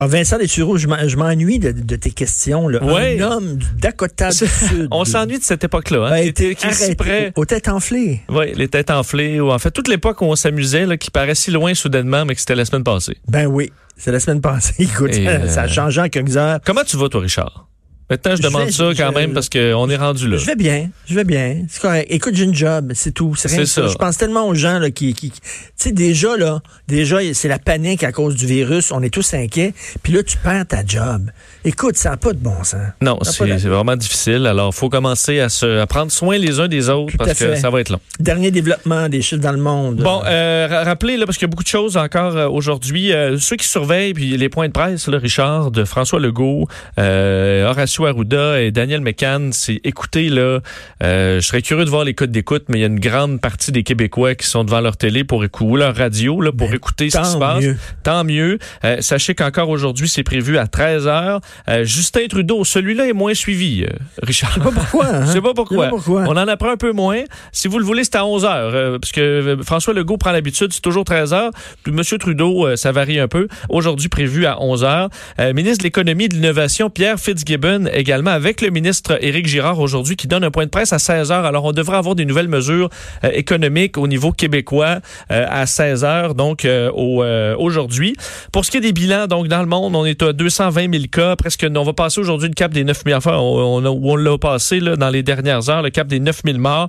Ah, Vincent Dessureau, je m'en- je m'ennuie de, de tes questions. Là. Ouais. Un homme du Dakota du Sud. On s'ennuie de cette époque-là. Hein, a qui été qui arrêté près. aux têtes enflées. Oui, les têtes enflées. Ou en fait, toute l'époque où on s'amusait, là, qui paraît si loin soudainement, mais que c'était la semaine passée. Ben oui, c'est la semaine passée. Écoute, Et, euh, ça a changé en quelques heures. Comment tu vas, toi, Richard? Maintenant, je Je demande vais- ça je- quand même parce qu'on est rendu là. Je vais bien, je vais bien. C'est correct. Écoute, j'ai une job, c'est tout. C'est rien ça. ça. Je pense tellement aux gens là, qui, qui, tu sais, déjà là, déjà c'est la panique à cause du virus. On est tous inquiets. Puis là, tu perds ta job. Écoute, ça n'a pas de bon sens. Non, c'est vraiment difficile. Alors, faut commencer à se à prendre soin les uns des autres Tout parce que ça va être long. Dernier développement des chiffres dans le monde. Bon, euh, ra- rappelez, là, parce qu'il y a beaucoup de choses encore euh, aujourd'hui. euh, ceux qui surveillent, puis les points de presse, là, Richard, de François Legault, euh, Horacio Arruda et Daniel McCann, c'est écoutez, là, euh, je serais curieux de voir les codes d'écoute, mais il y a une grande partie des Québécois qui sont devant leur télé pour écouter, ou leur radio, là, pour Ben, écouter ce qui se passe. mieux. Tant mieux. Euh, sachez qu'encore aujourd'hui, c'est prévu à 13 heures. Euh, Justin Trudeau, celui-là est moins suivi, Richard. Je sais pas pourquoi. Hein? Je sais pas pourquoi. Pourquoi. On en apprend un peu moins. Si vous le voulez, c'est à 11 heures. parce que François Legault prend l'habitude, c'est toujours 13 heures. Puis Monsieur Trudeau, ça varie un peu. Aujourd'hui, prévu à 11 heures. Ministre de l'Économie et de l'Innovation, Pierre Fitzgibbon, également avec le ministre Éric Girard aujourd'hui, qui donne un point de presse à 16 heures. Alors, on devrait avoir des nouvelles mesures euh, économiques au niveau québécois euh, à 16 heures, donc euh, au, aujourd'hui. Pour ce qui est des bilans, donc dans le monde, on est à 220 000 cas, presque. On va passer aujourd'hui le cap des 9 000 enfin, on, on, a- on l'a passé là, dans les dernières heures, le cap des 9 000 morts.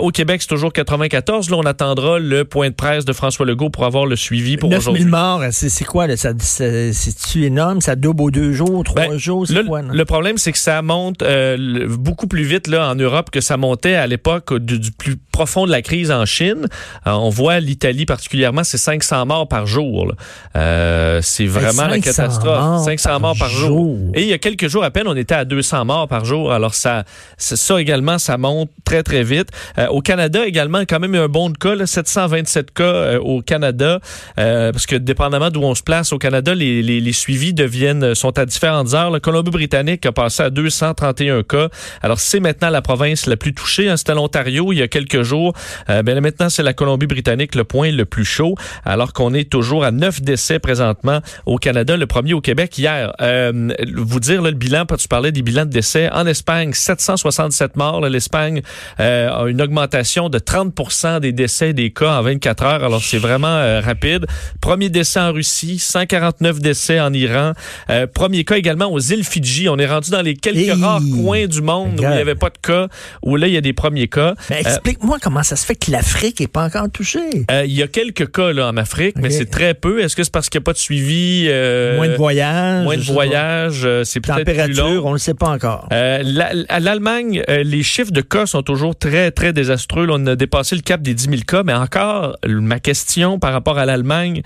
Au Québec, c'est toujours 94. Là, on attendra le point de presse de François Legault pour avoir le suivi pour 9 aujourd'hui. 000 morts, c'est quoi? C'est-tu énorme? Ça double aux deux jours, trois Ben, jours? C'est quoi? non? le problème, c'est que ça monte euh, beaucoup plus vite là en Europe que ça montait à l'époque du, du plus profond de la crise en Chine. Euh, on voit l'Italie particulièrement, c'est 500 morts par jour. Euh, c'est vraiment la 500 catastrophe. morts 500 par morts par jour. jour. Et il y a quelques jours à peine, on était à 200 morts par jour. Alors ça, ça également, ça monte très très vite. Au Canada également, quand même un bon de cas, là, 727 cas au Canada, parce que dépendamment d'où on se place au Canada, les, les, les suivis deviennent sont à différentes heures. Le Colombie-Britannique a passé à 231 cas. Alors c'est maintenant la province la plus touchée. Hein. C'était l'Ontario il y a quelques jours. Euh, ben maintenant c'est la Colombie-Britannique le point le plus chaud, alors qu'on est toujours à 9 décès présentement au Canada, le premier au Québec hier. Euh, vous dire le bilan, tu parlais des bilans de décès en Espagne, 767 morts. L'Espagne euh, a une augmentation de 30% des décès des cas en 24 heures. Alors c'est vraiment euh, rapide. Premier décès en Russie, 149 décès en Iran. Euh, premier cas également aux îles Fidji. On est rendu les quelques Hey! rares coins du monde où il n'y avait pas de cas, où là il y a des premiers cas. Mais Euh, explique-moi comment ça se fait que l'Afrique n'est pas encore touchée. euh, Il y a quelques cas là, en Afrique, mais c'est très peu. Est-ce que c'est parce qu'il n'y a pas de suivi? euh, moins de voyages. Moins de voyages, c'est peut-être plus long? Température, on ne le sait pas encore. La- à l'Allemagne, les chiffres de cas sont toujours très, très désastreux. Là, on a dépassé le cap des 10 000 cas, mais encore, ma question par rapport à l'Allemagne,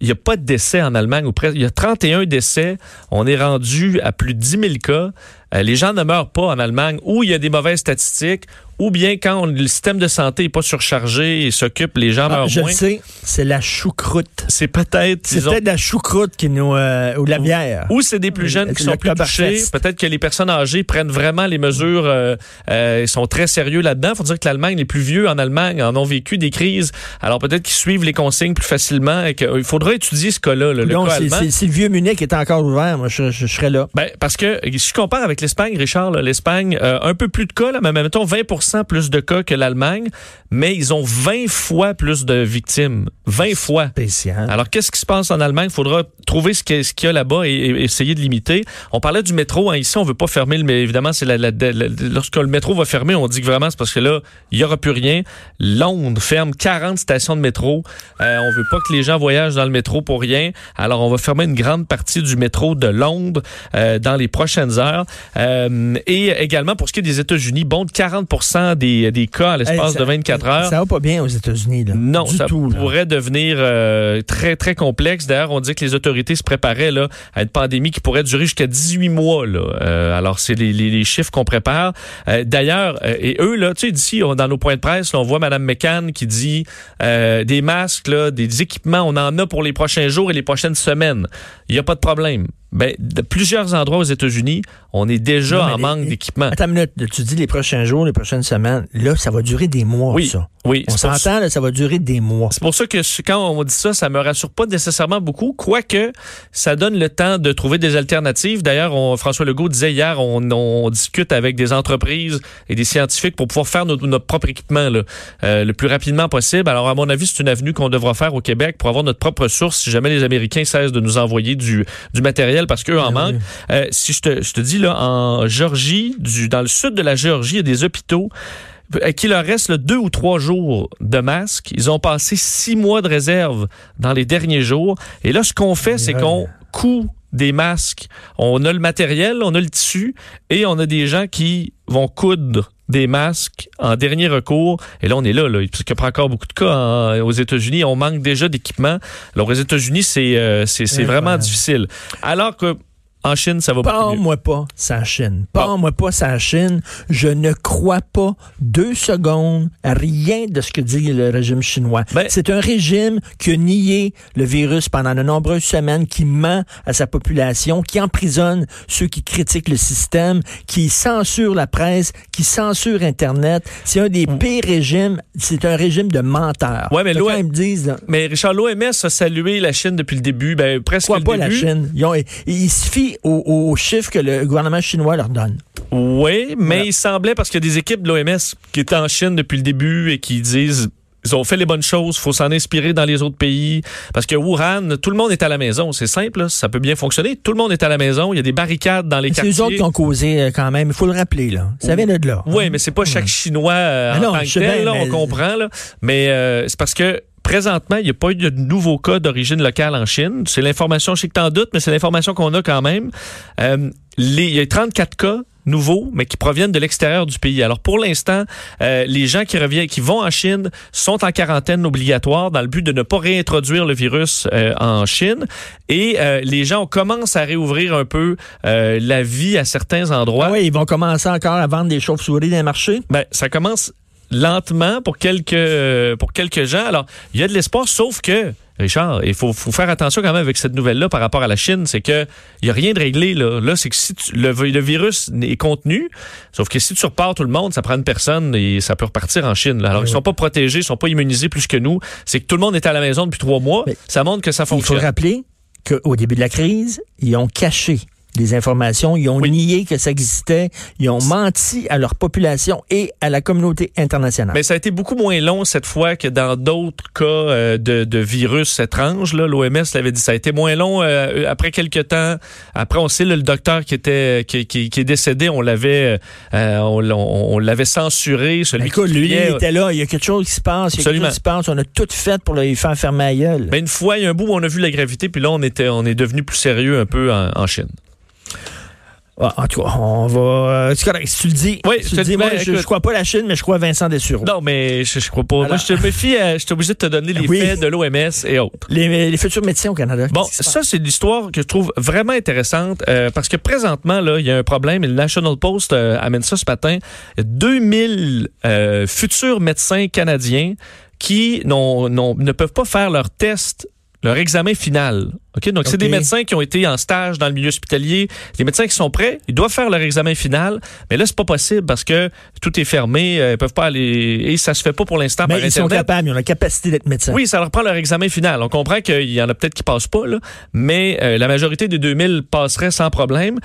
il n'y a pas de décès en Allemagne. Il y a 31 décès. On est rendu à plus de 10 000 cas. Euh, les gens ne meurent pas en Allemagne où il y a des mauvaises statistiques, ou bien quand on- le système de santé n'est pas surchargé et s'occupe, les gens Ah, meurent je moins. le sais, c'est la choucroute. C'est peut-être, C'est peut-être la choucroute qui nous. euh, ou la bière. Ou c'est des plus jeunes qui sont plus touchés. Peut-être que les personnes âgées prennent vraiment les mesures, euh, euh, ils sont très sérieux là-dedans. faut dire que l'Allemagne, les plus vieux en Allemagne en ont vécu des crises. Alors peut-être qu'ils suivent les consignes plus facilement et qu'il faudra étudier ce cas-là, là, le Donc, cas c'est- allemand. c'est- si le vieux Munich est encore ouvert, moi, je, je- je serais là. Ben, parce que si je compare avec l'Espagne, Richard, l'Espagne, euh, un peu plus de cas, là, mais mettons 20 plus de cas que l'Allemagne, mais ils ont 20 fois plus de victimes. 20 fois. Spécial. Alors, qu'est-ce qui se passe en Allemagne? Il faudra trouver ce qu'il y a- là-bas et, et essayer de limiter. On parlait du métro. hein. Ici, on veut pas fermer, le- mais évidemment, c'est la, la- la- lorsque le métro va fermer, on dit que vraiment c'est parce que là, il y aura plus rien. Londres ferme 40 stations de métro. Euh, on veut pas que les gens voyagent dans le métro pour rien. Alors, on va fermer une grande partie du métro de Londres euh, dans les prochaines heures. Euh, et également, pour ce qui est des États-Unis, bon de 40 des, des cas à l'espace Hey, de 24 heures. Ça va pas bien aux États-Unis. là. Non, du ça tout, là. pourrait devenir euh, très, très complexe. D'ailleurs, on dit que les autorités se préparaient là, à une pandémie qui pourrait durer jusqu'à 18 mois. Là. Euh, alors, c'est les, les, les chiffres qu'on prépare. Euh, D'ailleurs, et eux, là, tu sais, d'ici, dans nos points de presse, là, on voit Mme McCann qui dit des masques, là, des équipements, on en a pour les prochains jours et les prochaines semaines. Il n'y a pas de problème. Ben, de plusieurs endroits aux États-Unis, on est déjà Non, en les- manque d'équipements. Attends une minute. Tu dis les prochains jours, les prochaines semaines. Là, ça va durer des mois, Oui, ça. oui. On s'entend, là, ça va durer des mois. C'est pour ça que quand on dit ça, ça me rassure pas nécessairement beaucoup, quoique ça donne le temps de trouver des alternatives. D'ailleurs, François Legault disait hier, on, on discute avec des entreprises et des scientifiques pour pouvoir faire notre, notre propre équipement là, euh, le plus rapidement possible. Alors, à mon avis, c'est une avenue qu'on devra faire au Québec pour avoir notre propre source si jamais les Américains cessent de nous envoyer du, du matériel parce qu'eux en manquent. oui. Euh, si je te, je te dis, là, en Géorgie, du, dans le sud de la Géorgie, il y a des hôpitaux à qui leur reste là, deux ou trois jours de masques. Ils ont passé six mois de réserve dans les derniers jours. Et là, ce qu'on fait, c'est qu'on coud des masques. On a le matériel, on a le tissu et on a des gens qui vont coudre des masques en dernier recours. Et là, on est là, là parce qu'il y a pas encore beaucoup de cas en- aux États-Unis. On manque déjà d'équipement. Alors, aux États-Unis, c'est euh, c'est vraiment difficile. Alors que en Chine, ça va mieux. Parle-moi pas sa Chine. Parle-moi pas sa Chine. Je ne crois pas deux secondes à rien de ce que dit le régime chinois. Ben- C'est un régime qui a nié le virus pendant de nombreuses semaines, qui ment à sa population, qui emprisonne ceux qui critiquent le système, qui censure la presse, qui censure Internet. C'est un des pires régimes. C'est un régime de menteurs. Mm. Ouais, mais Fait l'OM quand ils me disent, là, Mais Richard, l'OMS a salué la Chine depuis le début, ben, presque Pourquoi le pas la. Chine? Ils, ont- ils se fient aux, aux chiffres que le gouvernement chinois leur donne. Oui, mais Voilà. il semblait, parce qu'il y a des équipes de l'OMS qui étaient en Chine depuis le début et qui disent ils ont fait les bonnes choses, faut s'en inspirer dans les autres pays. Parce que Wuhan, tout le monde est à la maison. C'est simple, là, ça peut bien fonctionner. Tout le monde est à la maison. Il y a des barricades dans les C'est quartiers. eux autres qui ont causé euh, quand même. Il faut le rappeler, là. Ça vient de là. Oui, mais c'est pas chaque Chinois euh, Ah en non, tant que tel, là, mais- on comprend. Là. Mais euh, c'est parce que présentement, il n'y a pas eu de nouveaux cas d'origine locale en Chine. C'est l'information, je sais que t'en doutes, mais c'est l'information qu'on a quand même. Euh, les, il y a 34 cas nouveaux, mais qui proviennent de l'extérieur du pays. Alors pour l'instant, euh, les gens qui reviennent, qui vont en Chine, sont en quarantaine obligatoire dans le but de ne pas réintroduire le virus euh, en Chine. Et euh, les gens on commence à réouvrir un peu la vie à certains endroits. Ah oui, ils vont commencer encore à vendre des chauves-souris dans les marchés. Ben, ça commence lentement pour quelques euh, pour quelques gens. Alors, il y a de l'espoir, sauf que Richard, il faut, faut faire attention quand même avec cette nouvelle-là par rapport à la Chine, c'est que il y a rien de réglé là. Là, c'est que si tu- le, le virus est contenu, sauf que si tu repars tout le monde, ça prend une personne et ça peut repartir en Chine. là. Alors, Oui, ils sont pas protégés, ils sont pas immunisés plus que nous. C'est que tout le monde est à la maison depuis trois mois. Mais ça montre que ça Il faut fonctionne. rappeler qu'au début de la crise, ils ont caché des informations, ils ont Oui. nié que ça existait, ils ont menti à leur population et à la communauté internationale. Mais ça a été beaucoup moins long cette fois que dans d'autres cas euh, de, de virus étranges. L'OMS l'avait dit. Ça a été moins long euh, après quelques temps. Après, on sait là, le docteur qui était qui, qui- qui est décédé, on l'avait euh, on, l'a- on l'avait censuré. Celui Mais écoute, qui lui, criait, il était là, il y a quelque chose qui se passe, il y a quelque chose qui se passe, on a tout fait pour le faire fermer la gueule. Mais une fois, il y a un bout où on a vu la gravité, puis là, on était, on est devenu plus sérieux un peu en, en Chine. Ah, en tout cas, on va. euh, c'est correct, si tu le dis. Oui, si tu le dis, moi, mais je, je crois pas à la Chine, mais je crois à Vincent Dessureau. Non, mais je, je crois pas. Moi, je te méfie, euh, je suis obligé de te donner les Oui. faits de l'OMS et autres. Les, les futurs médecins au Canada. Bon, ça, c'est l'histoire que je trouve vraiment intéressante euh, parce que présentement, là, il y a un problème et le National Post euh, amène ça ce matin. Il y a 2000 euh, futurs médecins canadiens qui n'ont- n'ont- ne peuvent pas faire leur test, leur examen final. OK? Donc, c'est des médecins qui ont été en stage dans le milieu hospitalier. Les médecins qui sont prêts, ils doivent faire leur examen final. Mais là, c'est pas possible parce que tout est fermé. euh, Ils peuvent pas aller. Et ça se fait pas pour l'instant Mais par ils sont capables, ils ont la capacité d'être médecins. Oui, ça leur prend leur examen final. On comprend qu'il y en a peut-être qui passent pas, là, mais euh, la majorité des 2000 passeraient sans problème.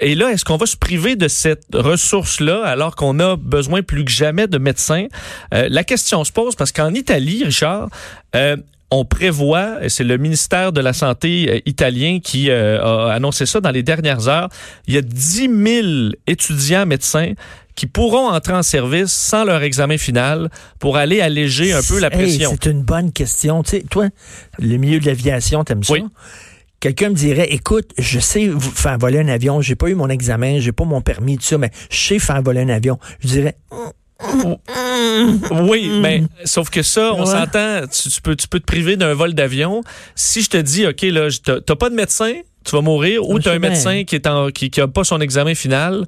Et là, est-ce qu'on va se priver de cette ressource-là alors qu'on a besoin plus que jamais de médecins? Euh, la question se pose parce qu'en Italie, Richard, euh, on prévoit, et c'est le ministère de la Santé euh, italien qui euh, a annoncé ça dans les dernières heures, il y a 10 000 étudiants médecins qui pourront entrer en service sans leur examen final pour aller alléger un peu la Hey, pression. c'est une bonne question. Tu sais, toi, le milieu de l'aviation, t'aimes ça? Oui. Quelqu'un me dirait, écoute, je sais faire voler un avion, j'ai pas eu mon examen, j'ai pas mon permis, tout ça, mais je sais faire voler un avion. Je dirais, Oui, mais sauf que ça, on Ouais. s'entend, tu, tu peux, tu peux te priver d'un vol d'avion. Si je te dis, OK, là, t'as t'as pas de médecin, tu vas mourir, ou Je tu as sais un bien. médecin qui est en, qui, qui a pas son examen final.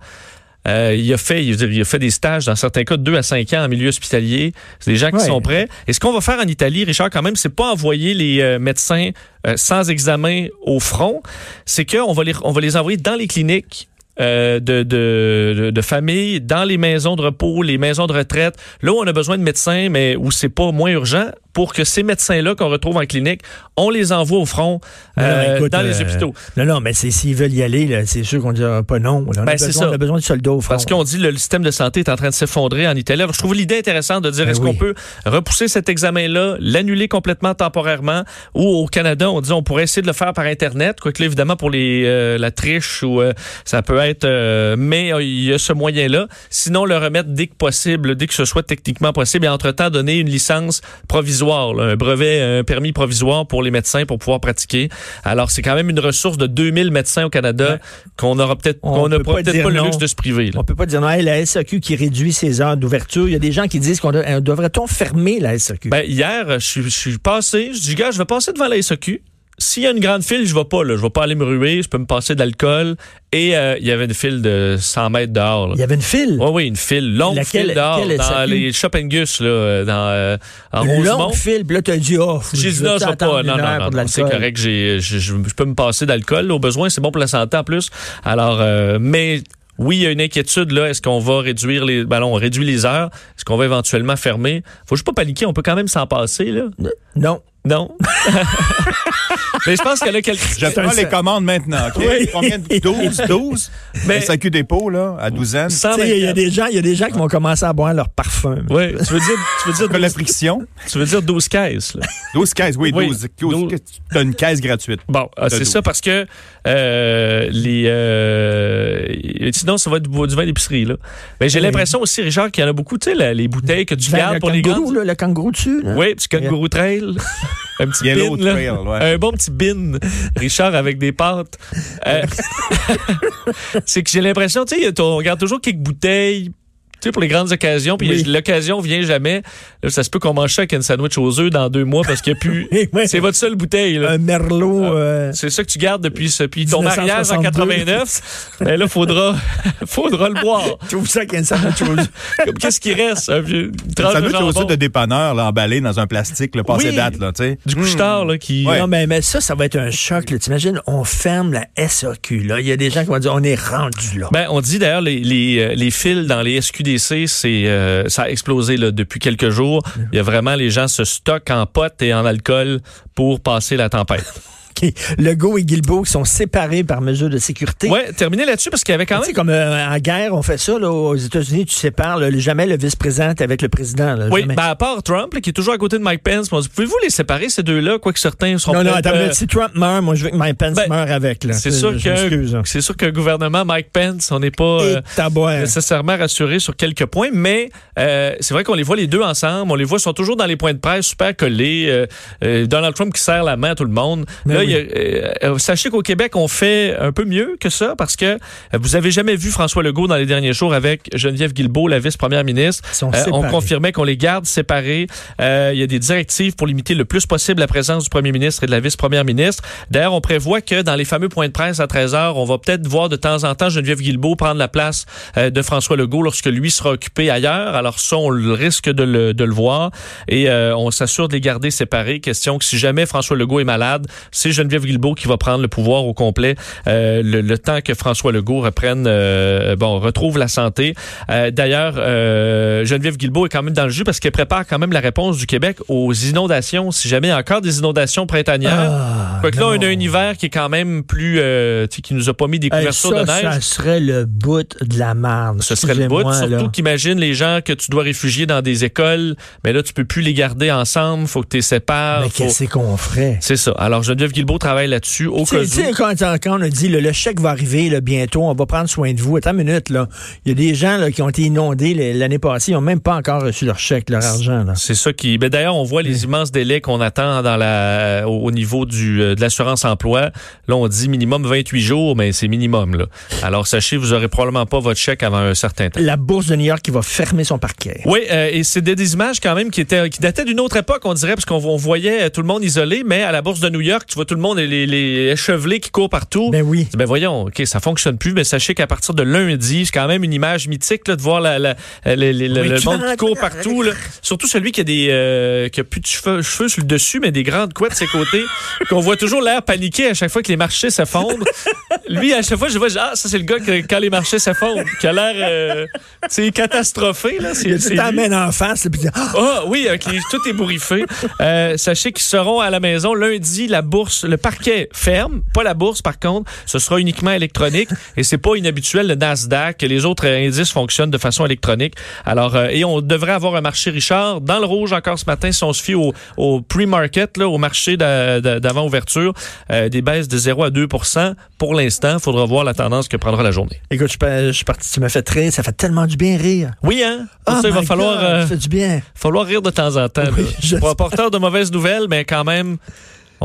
Euh, il a fait, il, il a fait des stages dans certains cas de 2 à 5 ans en milieu hospitalier. C'est des gens qui Ouais. sont prêts. Et ce qu'on va faire en Italie, Richard, quand même, c'est pas envoyer les euh, médecins euh, sans examen au front. C'est qu'on va les, on va les envoyer dans les cliniques. Euh, de, de, de, famille, dans les maisons de repos, les maisons de retraite, là où on a besoin de médecins, mais où c'est pas moins urgent, pour que ces médecins-là qu'on retrouve en clinique, on les envoie au front non, euh, écoute, dans les euh, hôpitaux. Non, non, mais c'est- s'ils veulent y aller, c'est sûr qu'on ne dira pas non. là. On, Ben, a c'est besoin, ça. on a besoin de soldats au front. Parce qu'on dit que le système de santé est en train de s'effondrer en Italie. Alors, je trouve l'idée intéressante de dire Ben est-ce oui. qu'on peut repousser cet examen-là, l'annuler complètement temporairement, ou au Canada, on dit on pourrait essayer de le faire par Internet, quoique là, évidemment, pour les euh, la triche, ou euh, ça peut être... euh, mais il y a ce moyen-là. Sinon, le remettre dès que possible, dès que ce soit techniquement possible, et entre-temps, donner une licence provisoire, là, un brevet, un permis provisoire pour les médecins pour pouvoir pratiquer. Alors, c'est quand même une ressource de 2000 médecins au Canada Ouais. qu'on aura peut-être On qu'on n'a peut pas- pas peut-être le non. luxe de se priver. là. On peut pas dire non, hey, la SAQ qui réduit ses heures d'ouverture. Il y a des gens qui disent qu'on doit- euh, devrait-on fermer la SAQ? Ben, hier, je suis, je suis passé, je dis, gars, je vais passer devant la SAQ. S'il y a une grande file, je vais pas, là. Je vais pas aller me ruer, je peux me passer de l'alcool. Et euh, il y avait une file de 100 mètres dehors, là. Il y avait une file? Oui, oui, une file, longue Laquelle- file dehors, dans les Shop Gus, là, euh, dans, euh, en une Rosemont. longue file. Puis là, tu as dit, oh, J'ai dit non, je vais pas. Non, non, non, c'est correct. J'ai, je, peux me passer d'alcool. Au besoin, c'est bon pour la santé en plus. Alors, euh, mais oui, il y a une inquiétude là. Est-ce qu'on va réduire les, ben non, on réduit les heures? Est-ce qu'on va éventuellement fermer? Faut juste pas paniquer. On peut quand même s'en passer là. Non. Non. mais je pense qu'il y en a quelques. Je prends les commandes maintenant, OK? Oui. Combien de 12, 12? Mais- SAQ dépôt, là, à douzaine. Sans Tu sais, Il y, a 24. des gens, il y a des gens qui vont commencer à boire leur parfum. Oui, tu veux dire, tu veux dire, Que la 12, friction. tu veux dire 12 caisses. Là. 12 caisses, oui, Oui. 12. Douze. Tu as une caisse gratuite. Bon, ah, c'est ça parce que euh, les euh, sinon ça va être du du vin d'épicerie là. Mais j'ai Oui. l'impression aussi Richard qu'il y en a beaucoup, tu sais les bouteilles que tu Ben, gardes le pour les kangourou, grandes. là, le kangourou dessus. là. Oui, petit kangourou trail, un petit Yellow bin, là. Trail, ouais. un bon petit bin, Richard avec des pâtes. Euh, c'est que j'ai l'impression, tu sais, on regarde toujours quelques bouteilles. Tu sais, pour les grandes occasions, puis Oui. l'occasion vient jamais. Là, ça se peut qu'on mange ça avec un sandwich aux œufs dans deux mois parce qu'il n'y a plus. Ouais. C'est votre seule bouteille. Là. Un merlot. euh, C'est ça que tu gardes depuis, ce, puis ton 1962. mariage en 89. Mais là, faudra, faudra le boire. tu ouvres ça avec un sandwich aux œufs. Qu'est-ce qui reste? Un vieux de veut jambon. aussi de dépanneur, là, emballé dans un plastique, le passé Oui. date, là, tu sais. Du couche-tard, là, qui... Ouais. Non, mais, mais ça, ça va être un choc. là. T'imagines, on ferme la SAQ. Là. Il y a des gens qui vont dire, on est rendu là. Ben, on dit d'ailleurs les, les, euh, les fils dans les C'est euh, ça a explosé là, depuis quelques jours. Il y a vraiment les gens se stockent en potes et en alcool pour passer la tempête. Legault et Guilbeault qui sont séparés par mesure de sécurité. Ouais, terminé là-dessus parce qu'il y avait quand même. comme euh, en guerre, on fait ça. Là, aux États-Unis, tu sépares là, jamais le vice-président avec le président. là, Oui, ben à part Trump, là, qui est toujours à côté de Mike Pence, pouvez-vous les séparer, ces deux-là, quoique certains seront non, non, attends, euh, si Trump meurt, moi, je veux que Mike Pence Ben, meure avec. là. C'est sûr que c'est sûr qu'un gouvernement Mike Pence, on n'est pas euh, nécessairement rassuré sur quelques points, mais euh, c'est vrai qu'on les voit les deux ensemble, on les voit ils sont toujours dans les points de presse super collés. euh, euh, Donald Trump qui serre la main à tout le monde. Là, oui. a, euh, euh, sachez qu'au Québec, on fait un peu mieux que ça parce que euh, vous avez jamais vu François Legault dans les derniers jours avec Geneviève Guilbeault, la vice-première ministre. Euh, on confirmait qu'on les garde séparés. Euh, il y a des directives pour limiter le plus possible la présence du premier ministre et de la vice-première ministre. D'ailleurs, on prévoit que dans les fameux points de presse à 13 heures, on va peut-être voir de temps en temps Geneviève Guilbeault prendre la place de François Legault lorsque lui sera occupé ailleurs. Alors ça, on risque de le, de le voir et on s'assure de les garder séparés. Question que si jamais François Legault est malade, c'est Geneviève Guilbeault qui va prendre le pouvoir au complet euh, le, le temps que François Legault reprenne, euh, bon, retrouve la santé. Euh, D'ailleurs, Geneviève Guilbeault est quand même dans le jus parce qu'elle prépare quand même la réponse du Québec aux inondations. Si jamais il y a encore des inondations printanières, Ah, Fait que là, on a un hiver qui est quand même plus, qui nous a pas mis des Hey, couvertures ça, de neige. ça serait le bout de la marde. Ce serait le bout. Surtout qu'imagine les gens que tu dois réfugier dans des écoles, mais là, tu peux plus les garder ensemble. Faut que tu les sépares. Mais qu'est-ce qu'on ferait? C'est ça. Alors, Geneviève Guilbeault Guilbeault travaille là-dessus au cas où. quand, quand on a dit le, le chèque va arriver là, bientôt, on va prendre soin de vous. Attends une minute, là. Il y a des gens là, qui ont été inondés l'année passée, ils n'ont même pas encore reçu leur chèque, leur argent. C'est ça qui. Ben d'ailleurs, on voit les immenses délais qu'on attend dans la au au niveau du euh, de l'assurance emploi. Là, on dit minimum 28 jours, mais c'est minimum là. Alors sachez, vous aurez probablement pas votre chèque avant un certain temps. La bourse de New York qui va fermer son parquet. Oui, euh, et c'est des, des images quand même qui étaient qui dataient d'une autre époque, on dirait, parce qu'on on voyait euh, tout le monde isolé, mais à la bourse de New York, tu vois tout le monde les, les échevelés qui courent partout. Ben oui. Ben voyons, ok, ça fonctionne plus, mais sachez qu'à partir de lundi, c'est quand même une image mythique là, de voir la, la- les- les- le, Oui, le tu monde qui court partout. Là. Surtout celui qui a des euh, qui a plus de cheveux, cheveux sur le dessus, mais des grandes couettes de ses côtés, qu'on voit toujours l'air paniqué à chaque fois que les marchés s'effondrent. Lui, à chaque fois, je vois, ah, ça c'est le gars que quand les marchés s'effondrent, qui a l'air, euh, c'est catastrophé là. C'est, Tu t'emmènes en face, puis Ah! Ah oui, ok, tout est bourriffé. Euh, sachez qu'ils seront à la maison lundi. La bourse, le parquet ferme, pas la bourse par contre. Ce sera uniquement électronique et c'est pas inhabituel le Nasdaq. Les autres indices fonctionnent de façon électronique. Alors euh, et on devrait avoir un marché Richard dans le rouge encore ce matin si on se fie au, au pre-market là, au marché d'a- d'a- d'avant ouverture, euh, des baisses de 0 à 2% pour l'instant. Faudra voir la tendance que prendra la journée. écoute, je, je suis parti, tu m'as fait rire, ça fait tellement du bien rire. Oui hein? Oh ça, il va falloir. Euh, ça fait du bien. falloir rire de temps en temps. Oui, je Pas sais. porteur de mauvaises nouvelles, mais quand même,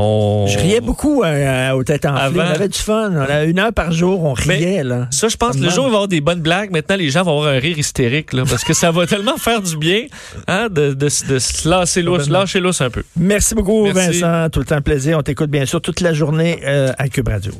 on... Je riais beaucoup euh, aux têtes enflées. Avant. On avait du fun. On avait une heure par jour, on Mais riait. là. Ça, je pense que le jour où il va y avoir des bonnes blagues, maintenant, les gens vont avoir un rire hystérique, là, parce que ça va tellement faire du bien hein, de, de, de se lâcher lousse, lâcher lousse un peu. Merci beaucoup, Merci. Vincent. Tout le temps plaisir. On t'écoute bien sûr toute la journée euh, à Cube Radio.